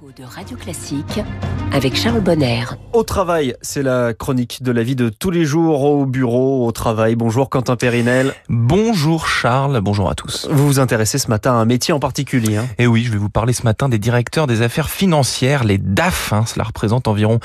de Radio Classique avec Charles Bonner. Au travail, c'est la chronique de la vie de tous les jours au bureau, au travail. Bonjour Quentin Périnel. Bonjour Charles, bonjour à tous. Vous vous intéressez ce matin à un métier en particulier. Hein Et oui, je vais vous parler ce matin des directeurs des affaires financières, les DAF. Hein, cela représente environ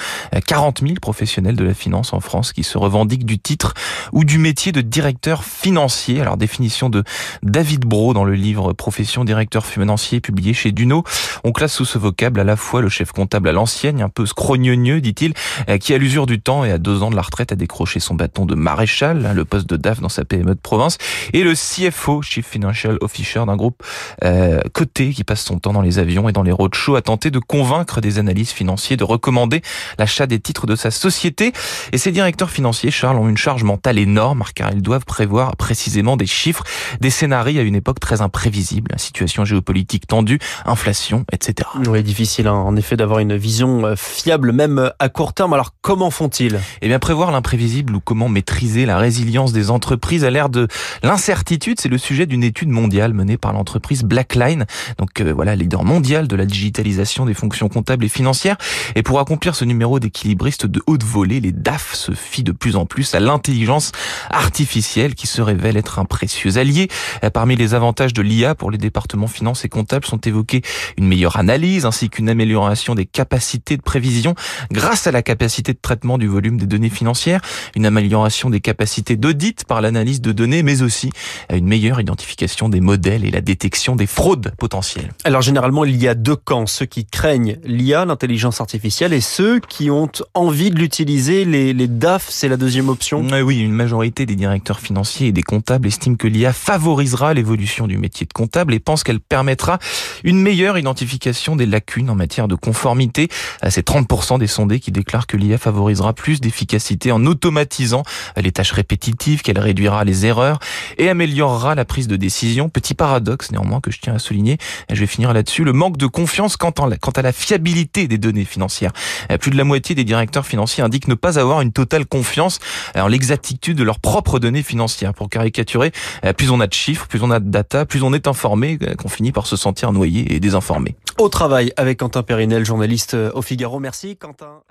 40 000 professionnels de la finance en France qui se revendiquent du titre ou du métier de directeur financier. Alors définition de David Bro dans le livre Profession directeur financier publié chez Duno. On classe sous ce vocable la fois le chef comptable à l'ancienne, un peu scrogneux, dit-il, euh, qui à l'usure du temps et à deux ans de la retraite a décroché son bâton de maréchal, hein, le poste de DAF dans sa PME de province, et le CFO, Chief Financial Officer d'un groupe euh, coté qui passe son temps dans les avions et dans les roadshows à tenter de convaincre des analystes financiers de recommander l'achat des titres de sa société. Et ces directeurs financiers, Charles, ont une charge mentale énorme car ils doivent prévoir précisément des chiffres, des scénarios à une époque très imprévisible, situation géopolitique tendue, inflation, etc. Oui, difficile hein, en effet d'avoir une vision euh, fiable même euh, à court terme. Alors comment font-ils? Eh bien prévoir l'imprévisible ou comment maîtriser la résilience des entreprises à l'ère de l'incertitude, c'est le sujet d'une étude mondiale menée par l'entreprise Blackline, donc euh, voilà, leader mondial de la digitalisation des fonctions comptables et financières. Et pour accomplir ce numéro d'équilibriste de haute volée, les DAF se fient de plus en plus à l'intelligence artificielle qui se révèle être un précieux allié. Parmi les avantages de l'IA pour les départements finances et comptables sont évoqués une meilleure analyse ainsi qu'une amélioration des capacités de prévision grâce à la capacité de traitement du volume des données financières, une amélioration des capacités d'audit par l'analyse de données, mais aussi une meilleure identification des modèles et la détection des fraudes potentielles. Alors généralement, il y a deux camps, ceux qui craignent l'IA, l'intelligence artificielle, et ceux qui ont envie de l'utiliser. Les, les DAF, c'est la deuxième option Oui, une majorité des directeurs financiers et des comptables estiment que l'IA favorisera l'évolution du métier de comptable et pense qu'elle permettra une meilleure identification des lacunes en matière de conformité. C'est 30% des sondés qui déclarent que l'IA favorisera plus d'efficacité en automatisant les tâches répétitives, qu'elle réduira les erreurs et améliorera la prise de décision. Petit paradoxe néanmoins que je tiens à souligner, je vais finir là-dessus, le manque de confiance quant à, la, quant à la fiabilité des données financières. Plus de la moitié des directeurs financiers indiquent ne pas avoir une totale confiance en l'exactitude de leurs propres données financières. Pour caricaturer, plus on a de chiffres, plus on a de data, plus on est informé, qu'on finit par se sentir noyé et désinformé. Au travail avec Quentin Périnel, journaliste au Figaro. Merci Quentin.